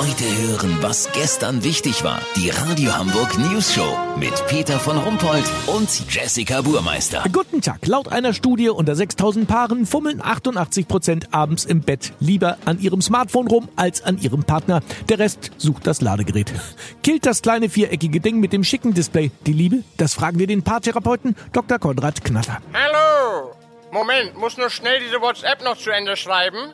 Heute hören, was gestern wichtig war. Die Radio Hamburg News Show mit Peter von Rumpold und Jessica Burmeister. Guten Tag. Laut einer Studie unter 6000 Paaren fummeln 88 Prozent abends im Bett lieber an ihrem Smartphone rum als an ihrem Partner. Der Rest sucht das Ladegerät. Killt das kleine viereckige Ding mit dem schicken Display die Liebe? Das fragen wir den Paartherapeuten Dr. Konrad Knatter. Hallo! Moment, muss nur schnell diese WhatsApp noch zu Ende schreiben.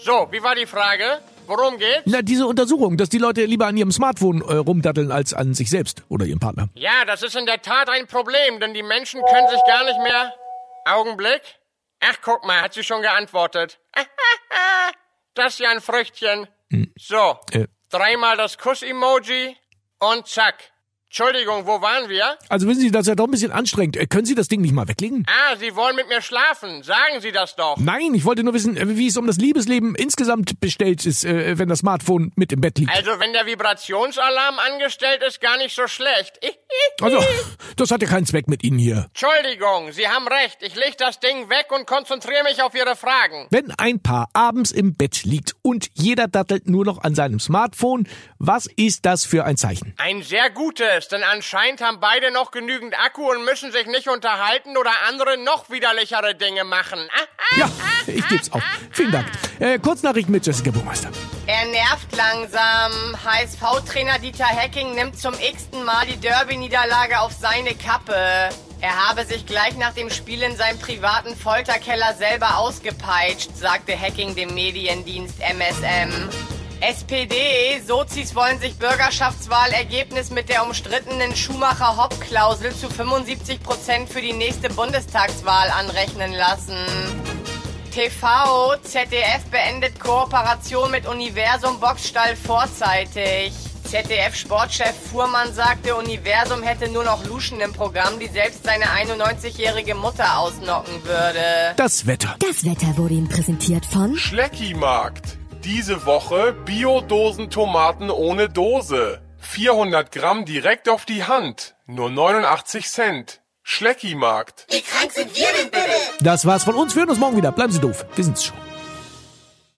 So, wie war die Frage? Worum geht's? Na, diese Untersuchung, dass die Leute lieber an ihrem Smartphone äh, rumdatteln als an sich selbst oder ihrem Partner. Ja, das ist in der Tat ein Problem, denn die Menschen können sich gar nicht mehr. Augenblick. Ach, guck mal, hat sie schon geantwortet. Das ist ja ein Früchtchen. So, Äh. dreimal das Kuss-Emoji und zack. Entschuldigung, wo waren wir? Also wissen Sie, das ist ja doch ein bisschen anstrengend. Äh, können Sie das Ding nicht mal weglegen? Ah, Sie wollen mit mir schlafen. Sagen Sie das doch. Nein, ich wollte nur wissen, äh, wie es um das Liebesleben insgesamt bestellt ist, äh, wenn das Smartphone mit im Bett liegt. Also, wenn der Vibrationsalarm angestellt ist, gar nicht so schlecht. Also, das hat ja keinen Zweck mit Ihnen hier. Entschuldigung, Sie haben recht. Ich leg das Ding weg und konzentriere mich auf Ihre Fragen. Wenn ein Paar abends im Bett liegt und jeder dattelt nur noch an seinem Smartphone, was ist das für ein Zeichen? Ein sehr gutes, denn anscheinend haben beide noch genügend Akku und müssen sich nicht unterhalten oder andere noch widerlichere Dinge machen. Ah, Ja, ich geb's auf. Vielen Dank. Äh, Kurznachrichten mit Jessica Burmeister. Er nervt langsam. HSV-Trainer Dieter Hecking nimmt zum x-ten Mal die Derby-Niederlage auf seine Kappe. Er habe sich gleich nach dem Spiel in seinem privaten Folterkeller selber ausgepeitscht, sagte Hecking dem Mediendienst MSM. SPD, Sozis wollen sich Bürgerschaftswahlergebnis mit der umstrittenen Schumacher-Hopp-Klausel zu 75 Prozent für die nächste Bundestagswahl anrechnen lassen. TV, ZDF beendet Kooperation mit Universum Boxstall vorzeitig. ZDF-Sportchef Fuhrmann sagte, Universum hätte nur noch Luschen im Programm, die selbst seine 91-jährige Mutter ausnocken würde. Das Wetter. Das Wetter wurde Ihnen präsentiert von Schleckimarkt. Diese Woche Bio-Dosen-Tomaten ohne Dose. 400 Gramm direkt auf die Hand. Nur 89 Cent. Schleckimarkt. Das war's von uns. Wir hören uns morgen wieder. Bleiben Sie doof. Wir sind's schon.